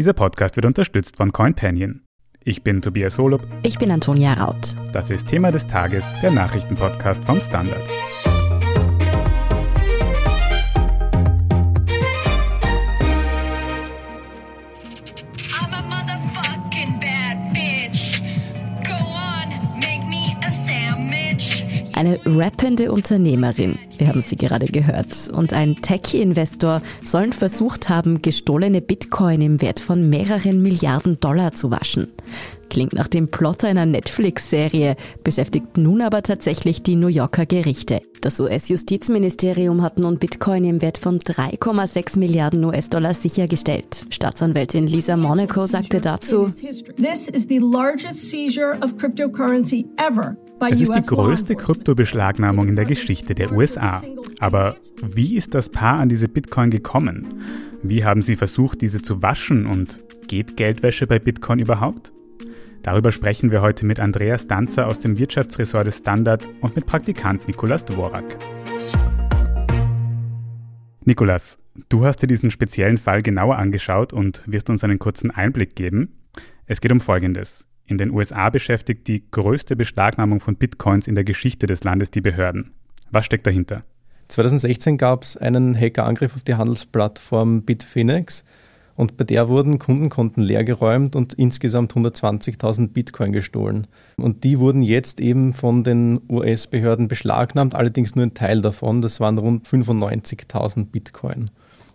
Dieser Podcast wird unterstützt von CoinPanion. Ich bin Tobias Holub. Ich bin Antonia Raut. Das ist Thema des Tages, der Nachrichtenpodcast vom Standard. Eine rappende Unternehmerin, wir haben sie gerade gehört, und ein Techie-Investor sollen versucht haben, gestohlene Bitcoin im Wert von mehreren Milliarden Dollar zu waschen. Klingt nach dem Plot einer Netflix-Serie, beschäftigt nun aber tatsächlich die New Yorker Gerichte. Das US-Justizministerium hat nun Bitcoin im Wert von 3,6 Milliarden US-Dollar sichergestellt. Staatsanwältin Lisa Monaco sagte dazu, This is the largest seizure of cryptocurrency ever Es ist die größte. Kryptobeschlagnahmung in der Geschichte der USA. Aber wie ist das Paar an diese Bitcoin gekommen? Wie haben sie versucht, diese zu waschen und geht Geldwäsche bei Bitcoin überhaupt? Darüber sprechen wir heute mit Andreas Danzer aus dem Wirtschaftsressort des Standard und mit Praktikant Nikolas Dvorak. Nikolas, du hast dir diesen speziellen Fall genauer angeschaut und wirst uns einen kurzen Einblick geben. Es geht um Folgendes. In den USA beschäftigt die größte Beschlagnahmung von Bitcoins in der Geschichte des Landes die Behörden. Was steckt dahinter? 2016 gab es einen Hackerangriff auf die Handelsplattform Bitfinex und bei der wurden Kundenkonten leergeräumt und insgesamt 120.000 Bitcoin gestohlen. Und die wurden jetzt eben von den US-Behörden beschlagnahmt, allerdings nur ein Teil davon, das waren rund 95.000 Bitcoin.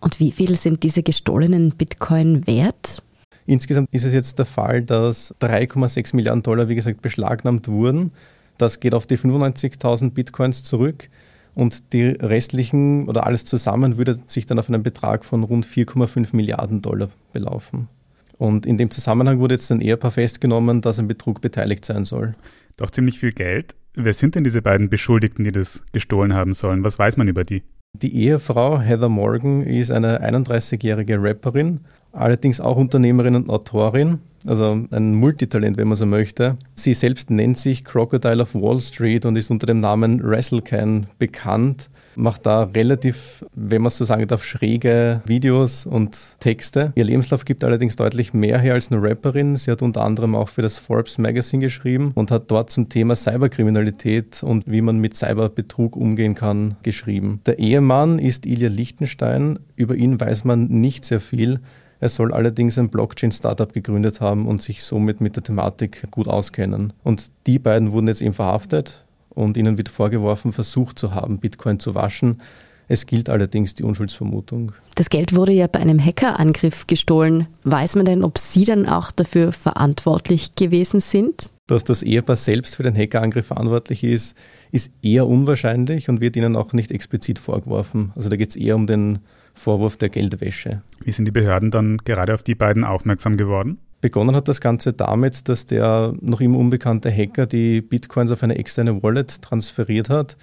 und wie viel sind diese gestohlenen Bitcoin wert? Insgesamt ist es jetzt der Fall, dass 3,6 Milliarden Dollar, wie gesagt, beschlagnahmt wurden. Das geht auf die 95.000 Bitcoins zurück. Und die restlichen oder alles zusammen würde sich dann auf einen Betrag von rund 4,5 Milliarden Dollar belaufen. Und in dem Zusammenhang wurde jetzt ein Ehepaar festgenommen, das am Betrug beteiligt sein soll. Doch ziemlich viel Geld. Wer sind denn diese beiden Beschuldigten, die das gestohlen haben sollen? Was weiß man über die? Die Ehefrau Heather Morgan ist eine 31-jährige Rapperin, allerdings auch Unternehmerin und Autorin, also ein Multitalent, wenn man so möchte. Sie selbst nennt sich Crocodile of Wall Street und ist unter dem Namen WrestleCan bekannt, macht da relativ, wenn man so sagen darf, schräge Videos und Texte. Ihr Lebenslauf gibt allerdings deutlich mehr her als eine Rapperin. Sie hat unter anderem auch für das Forbes Magazine geschrieben und hat dort zum Thema Cyberkriminalität und wie man mit Cyberbetrug umgehen kann geschrieben. Der Ehemann ist Ilja Lichtenstein. Über ihn weiß man nicht sehr viel. Er soll allerdings ein Blockchain-Startup gegründet haben und sich somit mit der Thematik gut auskennen. Und die beiden wurden jetzt eben verhaftet und ihnen wird vorgeworfen, versucht zu haben, Bitcoin zu waschen. Es gilt allerdings die Unschuldsvermutung. Das Geld wurde ja bei einem Hackerangriff gestohlen. Weiß man denn, ob Sie dann auch dafür verantwortlich gewesen sind? Dass das Ehepaar selbst für den Hackerangriff verantwortlich ist, ist eher unwahrscheinlich und wird ihnen auch nicht explizit vorgeworfen. Also da geht es eher um den Vorwurf der Geldwäsche. Wie sind die Behörden dann gerade auf die beiden aufmerksam geworden? Begonnen hat das Ganze damit, dass der noch immer unbekannte Hacker die Bitcoins auf eine externe Wallet transferiert hat.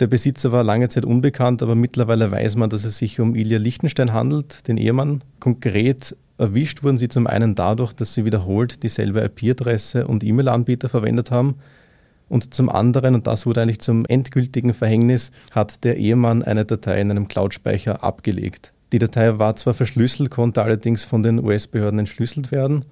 Der Besitzer war lange Zeit unbekannt, aber mittlerweile weiß man, dass es sich um Ilja Lichtenstein handelt, den Ehemann. Konkret erwischt wurden sie zum einen dadurch, dass sie wiederholt dieselbe IP-Adresse und E-Mail-Anbieter verwendet haben. Und zum anderen, und das wurde eigentlich zum endgültigen Verhängnis, hat der Ehemann eine Datei in einem Cloud-Speicher abgelegt. Die Datei war zwar verschlüsselt, konnte allerdings von den US-Behörden entschlüsselt werden.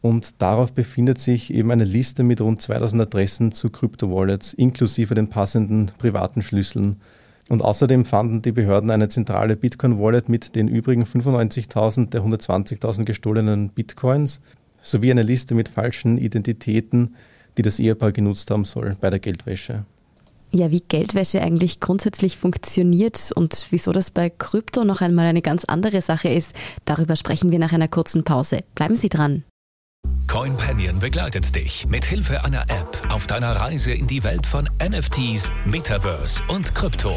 Und darauf befindet sich eben eine Liste mit rund 2000 Adressen zu Krypto-Wallets, inklusive den passenden privaten Schlüsseln. Und außerdem fanden die Behörden eine zentrale Bitcoin-Wallet mit den übrigen 95.000 der 120.000 gestohlenen Bitcoins sowie eine Liste mit falschen Identitäten, die das Ehepaar genutzt haben soll bei der Geldwäsche. Ja, wie Geldwäsche eigentlich grundsätzlich funktioniert und wieso das bei Krypto noch einmal eine ganz andere Sache ist, darüber sprechen wir nach einer kurzen Pause. Bleiben Sie dran. CoinPanion begleitet dich mit Hilfe einer App auf deiner Reise in die Welt von NFTs, Metaverse und Krypto.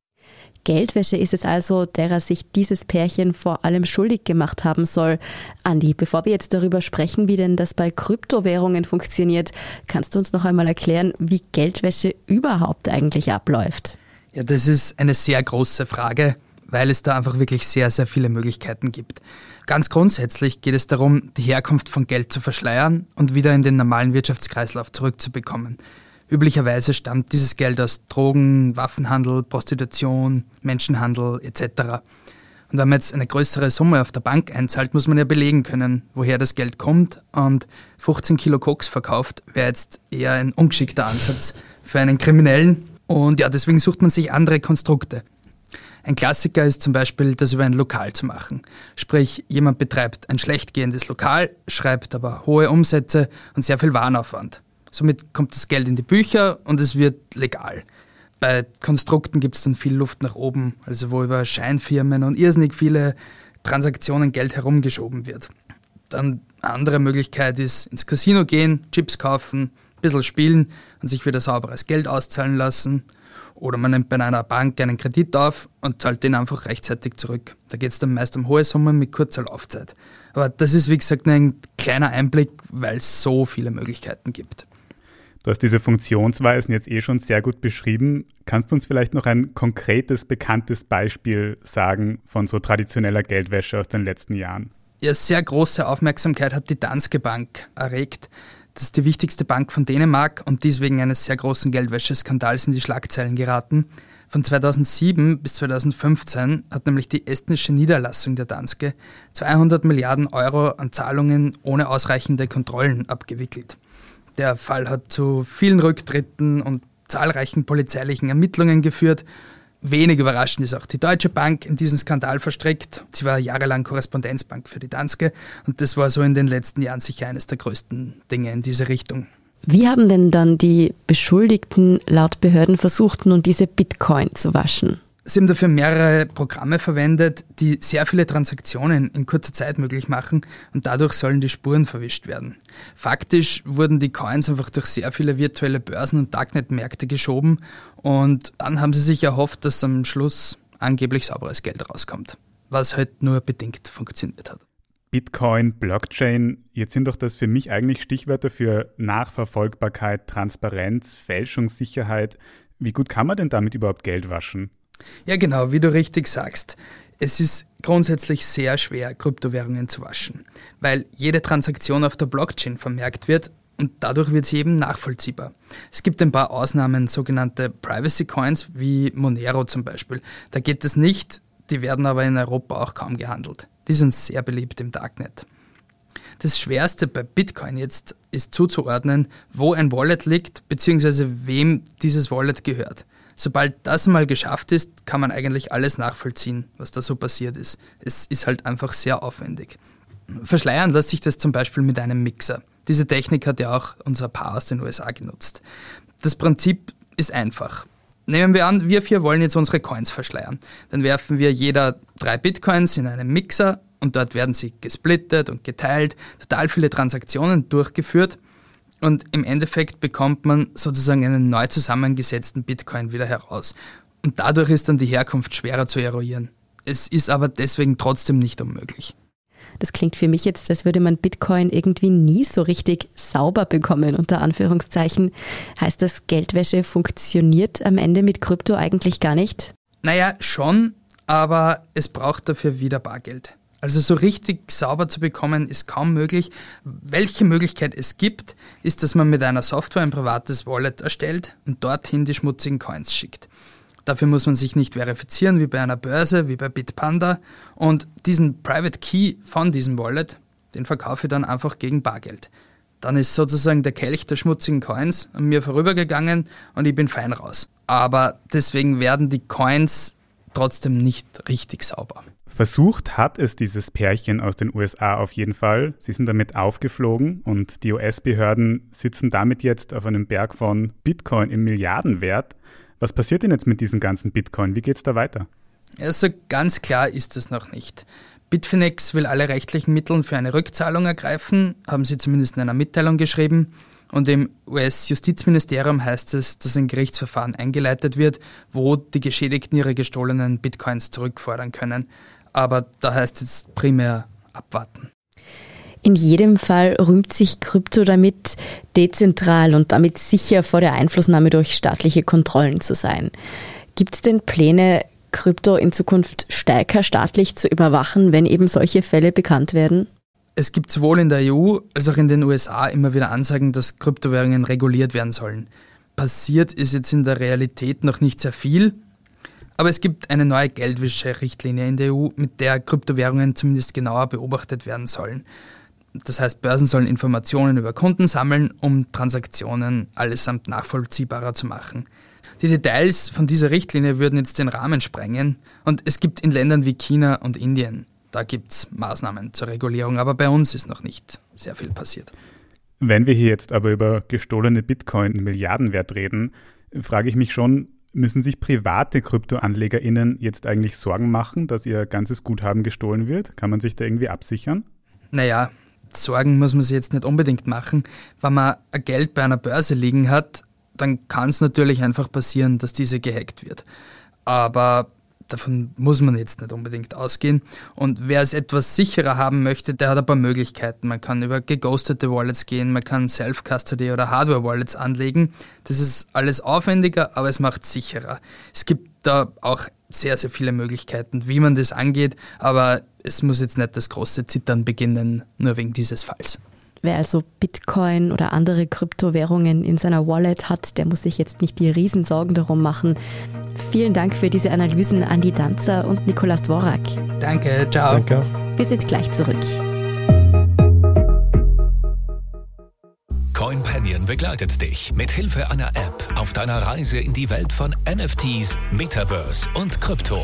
Geldwäsche ist es also, derer sich dieses Pärchen vor allem schuldig gemacht haben soll. Andi, bevor wir jetzt darüber sprechen, wie denn das bei Kryptowährungen funktioniert, kannst du uns noch einmal erklären, wie Geldwäsche überhaupt eigentlich abläuft? Ja, das ist eine sehr große Frage, weil es da einfach wirklich sehr, sehr viele Möglichkeiten gibt. Ganz grundsätzlich geht es darum, die Herkunft von Geld zu verschleiern und wieder in den normalen Wirtschaftskreislauf zurückzubekommen. Üblicherweise stammt dieses Geld aus Drogen, Waffenhandel, Prostitution, Menschenhandel etc. Und wenn man jetzt eine größere Summe auf der Bank einzahlt, muss man ja belegen können, woher das Geld kommt. Und 15 Kilo Koks verkauft wäre jetzt eher ein ungeschickter Ansatz für einen Kriminellen. Und ja, deswegen sucht man sich andere Konstrukte. Ein Klassiker ist zum Beispiel, das über ein Lokal zu machen. Sprich, jemand betreibt ein schlecht gehendes Lokal, schreibt aber hohe Umsätze und sehr viel Warenaufwand. Somit kommt das Geld in die Bücher und es wird legal. Bei Konstrukten gibt es dann viel Luft nach oben, also wo über Scheinfirmen und irrsinnig viele Transaktionen Geld herumgeschoben wird. Dann eine andere Möglichkeit ist ins Casino gehen, Chips kaufen, ein bisschen spielen und sich wieder sauberes Geld auszahlen lassen. Oder man nimmt bei einer Bank einen Kredit auf und zahlt den einfach rechtzeitig zurück. Da geht es dann meist um hohe Summen mit kurzer Laufzeit. Aber das ist wie gesagt nur ein kleiner Einblick, weil es so viele Möglichkeiten gibt. Du hast diese Funktionsweisen jetzt eh schon sehr gut beschrieben. Kannst du uns vielleicht noch ein konkretes, bekanntes Beispiel sagen von so traditioneller Geldwäsche aus den letzten Jahren? Ja, sehr große Aufmerksamkeit hat die Danske Bank erregt. Das ist die wichtigste Bank von Dänemark und dies wegen eines sehr großen Geldwäscheskandals in die Schlagzeilen geraten. Von 2007 bis 2015 hat nämlich die estnische Niederlassung der Danske 200 Milliarden Euro an Zahlungen ohne ausreichende Kontrollen abgewickelt. Der Fall hat zu vielen Rücktritten und zahlreichen polizeilichen Ermittlungen geführt. Wenig überraschend ist auch die Deutsche Bank in diesen Skandal verstrickt. Sie war jahrelang Korrespondenzbank für die Danske und das war so in den letzten Jahren sicher eines der größten Dinge in diese Richtung. Wie haben denn dann die Beschuldigten laut Behörden versucht, nun diese Bitcoin zu waschen? Sie haben dafür mehrere Programme verwendet, die sehr viele Transaktionen in kurzer Zeit möglich machen und dadurch sollen die Spuren verwischt werden. Faktisch wurden die Coins einfach durch sehr viele virtuelle Börsen und Darknet-Märkte geschoben und dann haben sie sich erhofft, dass am Schluss angeblich sauberes Geld rauskommt, was halt nur bedingt funktioniert hat. Bitcoin, Blockchain, jetzt sind doch das für mich eigentlich Stichwörter für Nachverfolgbarkeit, Transparenz, Fälschungssicherheit. Wie gut kann man denn damit überhaupt Geld waschen? Ja, genau, wie du richtig sagst. Es ist grundsätzlich sehr schwer, Kryptowährungen zu waschen, weil jede Transaktion auf der Blockchain vermerkt wird und dadurch wird sie eben nachvollziehbar. Es gibt ein paar Ausnahmen, sogenannte Privacy Coins wie Monero zum Beispiel. Da geht es nicht, die werden aber in Europa auch kaum gehandelt. Die sind sehr beliebt im Darknet. Das Schwerste bei Bitcoin jetzt ist zuzuordnen, wo ein Wallet liegt, beziehungsweise wem dieses Wallet gehört. Sobald das mal geschafft ist, kann man eigentlich alles nachvollziehen, was da so passiert ist. Es ist halt einfach sehr aufwendig. Verschleiern lässt sich das zum Beispiel mit einem Mixer. Diese Technik hat ja auch unser Paar aus den USA genutzt. Das Prinzip ist einfach. Nehmen wir an, wir vier wollen jetzt unsere Coins verschleiern. Dann werfen wir jeder drei Bitcoins in einen Mixer und dort werden sie gesplittet und geteilt, total viele Transaktionen durchgeführt und im Endeffekt bekommt man sozusagen einen neu zusammengesetzten Bitcoin wieder heraus. Und dadurch ist dann die Herkunft schwerer zu eruieren. Es ist aber deswegen trotzdem nicht unmöglich. Das klingt für mich jetzt, als würde man Bitcoin irgendwie nie so richtig sauber bekommen, unter Anführungszeichen. Heißt das, Geldwäsche funktioniert am Ende mit Krypto eigentlich gar nicht? Naja, schon, aber es braucht dafür wieder Bargeld. Also so richtig sauber zu bekommen ist kaum möglich. Welche Möglichkeit es gibt, ist, dass man mit einer Software ein privates Wallet erstellt und dorthin die schmutzigen Coins schickt. Dafür muss man sich nicht verifizieren wie bei einer Börse, wie bei Bitpanda. Und diesen Private Key von diesem Wallet, den verkaufe ich dann einfach gegen Bargeld. Dann ist sozusagen der Kelch der schmutzigen Coins an mir vorübergegangen und ich bin fein raus. Aber deswegen werden die Coins trotzdem nicht richtig sauber. Versucht hat es dieses Pärchen aus den USA auf jeden Fall. Sie sind damit aufgeflogen und die US-Behörden sitzen damit jetzt auf einem Berg von Bitcoin im Milliardenwert. Was passiert denn jetzt mit diesen ganzen Bitcoin? Wie geht es da weiter? Also ganz klar ist es noch nicht. Bitfinex will alle rechtlichen Mittel für eine Rückzahlung ergreifen, haben sie zumindest in einer Mitteilung geschrieben. Und im US-Justizministerium heißt es, dass ein Gerichtsverfahren eingeleitet wird, wo die Geschädigten ihre gestohlenen Bitcoins zurückfordern können. Aber da heißt es primär abwarten. In jedem Fall rühmt sich Krypto damit, dezentral und damit sicher vor der Einflussnahme durch staatliche Kontrollen zu sein. Gibt es denn Pläne, Krypto in Zukunft stärker staatlich zu überwachen, wenn eben solche Fälle bekannt werden? Es gibt sowohl in der EU als auch in den USA immer wieder Ansagen, dass Kryptowährungen reguliert werden sollen. Passiert ist jetzt in der Realität noch nicht sehr viel, aber es gibt eine neue Geldwäsche-Richtlinie in der EU, mit der Kryptowährungen zumindest genauer beobachtet werden sollen. Das heißt, Börsen sollen Informationen über Kunden sammeln, um Transaktionen allesamt nachvollziehbarer zu machen. Die Details von dieser Richtlinie würden jetzt den Rahmen sprengen und es gibt in Ländern wie China und Indien da gibt es Maßnahmen zur Regulierung, aber bei uns ist noch nicht sehr viel passiert. Wenn wir hier jetzt aber über gestohlene Bitcoin Milliardenwert reden, frage ich mich schon, müssen sich private KryptoanlegerInnen jetzt eigentlich Sorgen machen, dass ihr ganzes Guthaben gestohlen wird? Kann man sich da irgendwie absichern? Naja, Sorgen muss man sich jetzt nicht unbedingt machen. Wenn man Geld bei einer Börse liegen hat, dann kann es natürlich einfach passieren, dass diese gehackt wird. Aber davon muss man jetzt nicht unbedingt ausgehen. Und wer es etwas sicherer haben möchte, der hat ein paar Möglichkeiten. Man kann über geghostete Wallets gehen, man kann Self-Custody oder Hardware-Wallets anlegen. Das ist alles aufwendiger, aber es macht sicherer. Es gibt da auch sehr, sehr viele Möglichkeiten, wie man das angeht, aber es muss jetzt nicht das große Zittern beginnen, nur wegen dieses Falls. Wer also Bitcoin oder andere Kryptowährungen in seiner Wallet hat, der muss sich jetzt nicht die Riesensorgen darum machen. Vielen Dank für diese Analysen Andi Danzer und Nikolas Dvorak. Danke, ciao. Danke. Wir sind gleich zurück. CoinPanion begleitet dich mit Hilfe einer App auf deiner Reise in die Welt von NFTs, Metaverse und Krypto.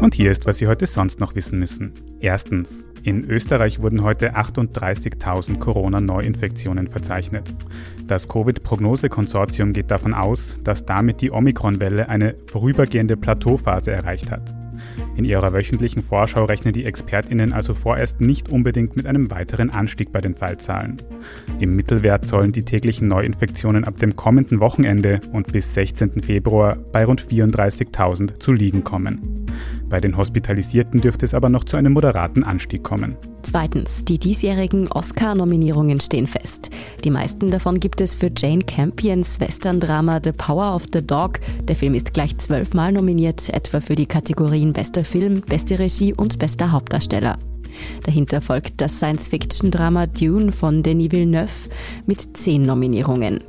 Und hier ist, was Sie heute sonst noch wissen müssen. Erstens. In Österreich wurden heute 38.000 Corona-Neuinfektionen verzeichnet. Das Covid-Prognose-Konsortium geht davon aus, dass damit die Omikron-Welle eine vorübergehende Plateauphase erreicht hat. In ihrer wöchentlichen Vorschau rechnen die ExpertInnen also vorerst nicht unbedingt mit einem weiteren Anstieg bei den Fallzahlen. Im Mittelwert sollen die täglichen Neuinfektionen ab dem kommenden Wochenende und bis 16. Februar bei rund 34.000 zu liegen kommen. Bei den Hospitalisierten dürfte es aber noch zu einem moderaten Anstieg kommen. Zweitens, die diesjährigen Oscar-Nominierungen stehen fest. Die meisten davon gibt es für Jane Campions Western-Drama The Power of the Dog. Der Film ist gleich zwölfmal nominiert, etwa für die Kategorien Bester Film, Beste Regie und Bester Hauptdarsteller. Dahinter folgt das Science-Fiction-Drama Dune von Denis Villeneuve mit zehn Nominierungen.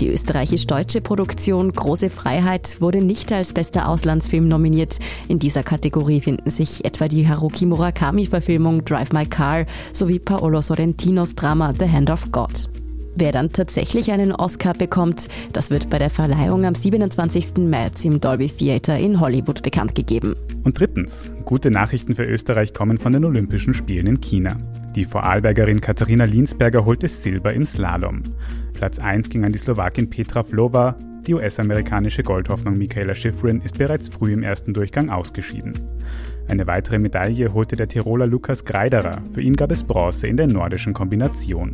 Die österreichisch-deutsche Produktion Große Freiheit wurde nicht als bester Auslandsfilm nominiert. In dieser Kategorie finden sich etwa die Haruki Murakami-Verfilmung Drive My Car sowie Paolo Sorrentinos Drama The Hand of God. Wer dann tatsächlich einen Oscar bekommt, das wird bei der Verleihung am 27. März im Dolby Theatre in Hollywood bekannt gegeben. Und drittens, gute Nachrichten für Österreich kommen von den Olympischen Spielen in China. Die Vorarlbergerin Katharina Linsberger holte Silber im Slalom. Platz 1 ging an die Slowakin Petra Vlova. Die US-amerikanische Goldhoffnung Michaela Schifrin ist bereits früh im ersten Durchgang ausgeschieden. Eine weitere Medaille holte der Tiroler Lukas Greiderer. Für ihn gab es Bronze in der nordischen Kombination.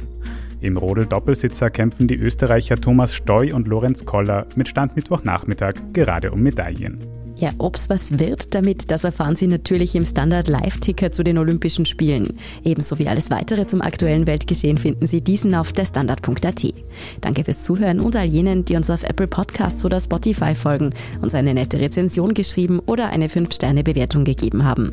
Im Rodel-Doppelsitzer kämpfen die Österreicher Thomas Steu und Lorenz Koller mit Stand Mittwochnachmittag gerade um Medaillen. Ja, ob's was wird damit, das erfahren Sie natürlich im Standard Live-Ticker zu den Olympischen Spielen. Ebenso wie alles weitere zum aktuellen Weltgeschehen finden Sie diesen auf der Standard.at. Danke fürs Zuhören und all jenen, die uns auf Apple Podcasts oder Spotify folgen, uns eine nette Rezension geschrieben oder eine 5-Sterne-Bewertung gegeben haben.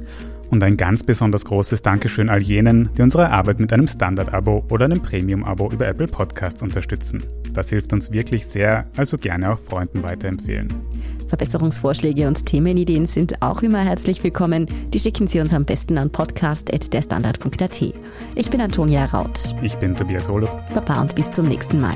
Und ein ganz besonders großes Dankeschön all jenen, die unsere Arbeit mit einem Standard-Abo oder einem Premium-Abo über Apple Podcasts unterstützen. Das hilft uns wirklich sehr, also gerne auch Freunden weiterempfehlen. Verbesserungsvorschläge und Themenideen sind auch immer herzlich willkommen. Die schicken Sie uns am besten an podcast.derstandard.at. Ich bin Antonia Raut. Ich bin Tobias Holub. Baba und bis zum nächsten Mal.